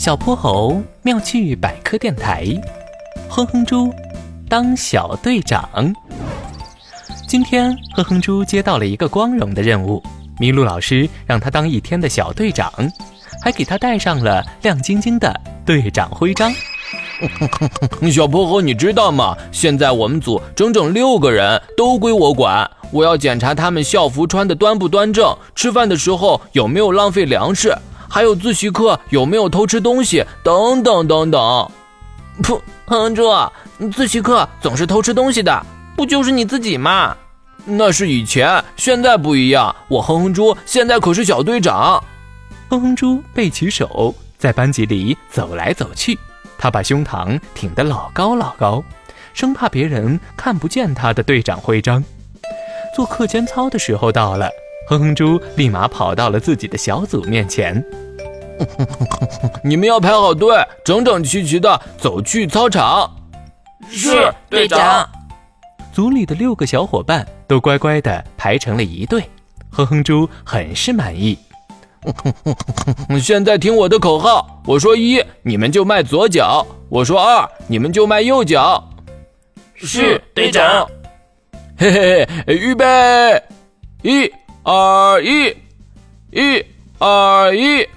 小泼猴妙趣百科电台，哼哼猪当小队长。今天哼哼猪接到了一个光荣的任务，麋鹿老师让他当一天的小队长，还给他戴上了亮晶晶的队长徽章。小泼猴，你知道吗？现在我们组整整六个人都归我管，我要检查他们校服穿的端不端正，吃饭的时候有没有浪费粮食。还有自习课有没有偷吃东西？等等等等。噗，哼哼猪，自习课总是偷吃东西的，不就是你自己吗？那是以前，现在不一样。我哼哼猪现在可是小队长。哼哼猪背起手，在班级里走来走去，他把胸膛挺得老高老高，生怕别人看不见他的队长徽章。做课间操的时候到了。哼哼猪立马跑到了自己的小组面前。你们要排好队，整整齐齐的走去操场。是队长。组里的六个小伙伴都乖乖的排成了一队。哼哼猪很是满意。现在听我的口号，我说一，你们就迈左脚；我说二，你们就迈右脚。是队长。嘿嘿嘿，预备，一。二一，一二一，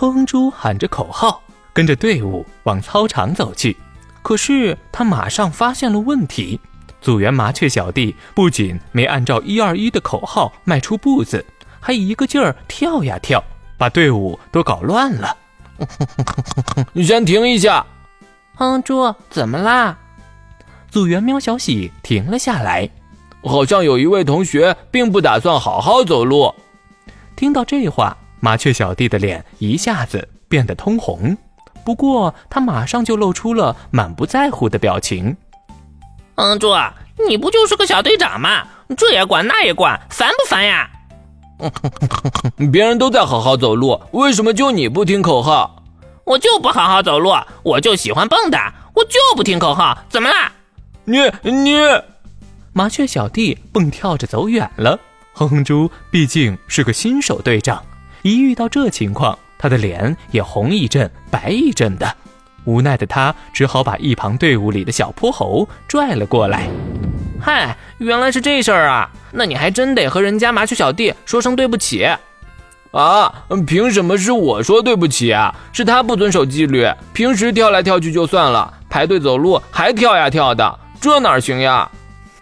哼哼猪喊着口号，跟着队伍往操场走去。可是他马上发现了问题，组员麻雀小弟不仅没按照一二一的口号迈出步子，还一个劲儿跳呀跳，把队伍都搞乱了。你先停一下，哼哼猪，怎么啦？组员喵小喜停了下来。好像有一位同学并不打算好好走路。听到这话，麻雀小弟的脸一下子变得通红，不过他马上就露出了满不在乎的表情。嗯，猪，你不就是个小队长吗？这也管那也管，烦不烦呀？别人都在好好走路，为什么就你不听口号？我就不好好走路，我就喜欢蹦跶，我就不听口号，怎么啦？你你。麻雀小弟蹦跳着走远了，哼哼猪毕竟是个新手队长，一遇到这情况，他的脸也红一阵白一阵的。无奈的他只好把一旁队伍里的小泼猴拽了过来。嗨，原来是这事儿啊！那你还真得和人家麻雀小弟说声对不起啊！凭什么是我说对不起啊？是他不遵守纪律，平时跳来跳去就算了，排队走路还跳呀跳的，这哪行呀？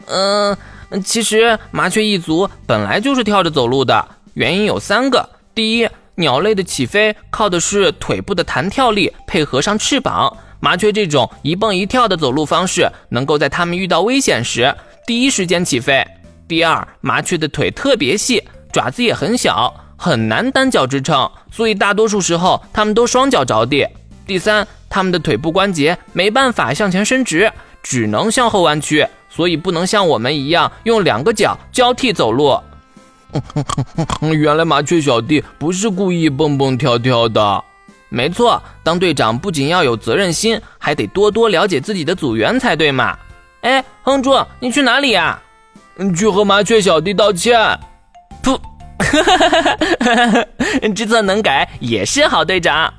嗯，其实麻雀一族本来就是跳着走路的，原因有三个。第一，鸟类的起飞靠的是腿部的弹跳力，配合上翅膀。麻雀这种一蹦一跳的走路方式，能够在它们遇到危险时第一时间起飞。第二，麻雀的腿特别细，爪子也很小，很难单脚支撑，所以大多数时候它们都双脚着地。第三，它们的腿部关节没办法向前伸直，只能向后弯曲。所以不能像我们一样用两个脚交替走路。原来麻雀小弟不是故意蹦蹦跳跳的。没错，当队长不仅要有责任心，还得多多了解自己的组员才对嘛。哎，哼猪，你去哪里呀？去和麻雀小弟道歉。噗，知错能改也是好队长。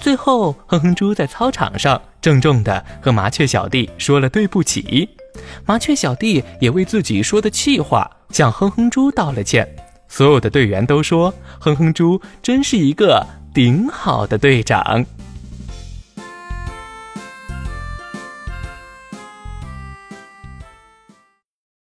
最后，哼哼猪在操场上郑重地和麻雀小弟说了对不起。麻雀小弟也为自己说的气话向哼哼猪道了歉。所有的队员都说，哼哼猪真是一个顶好的队长。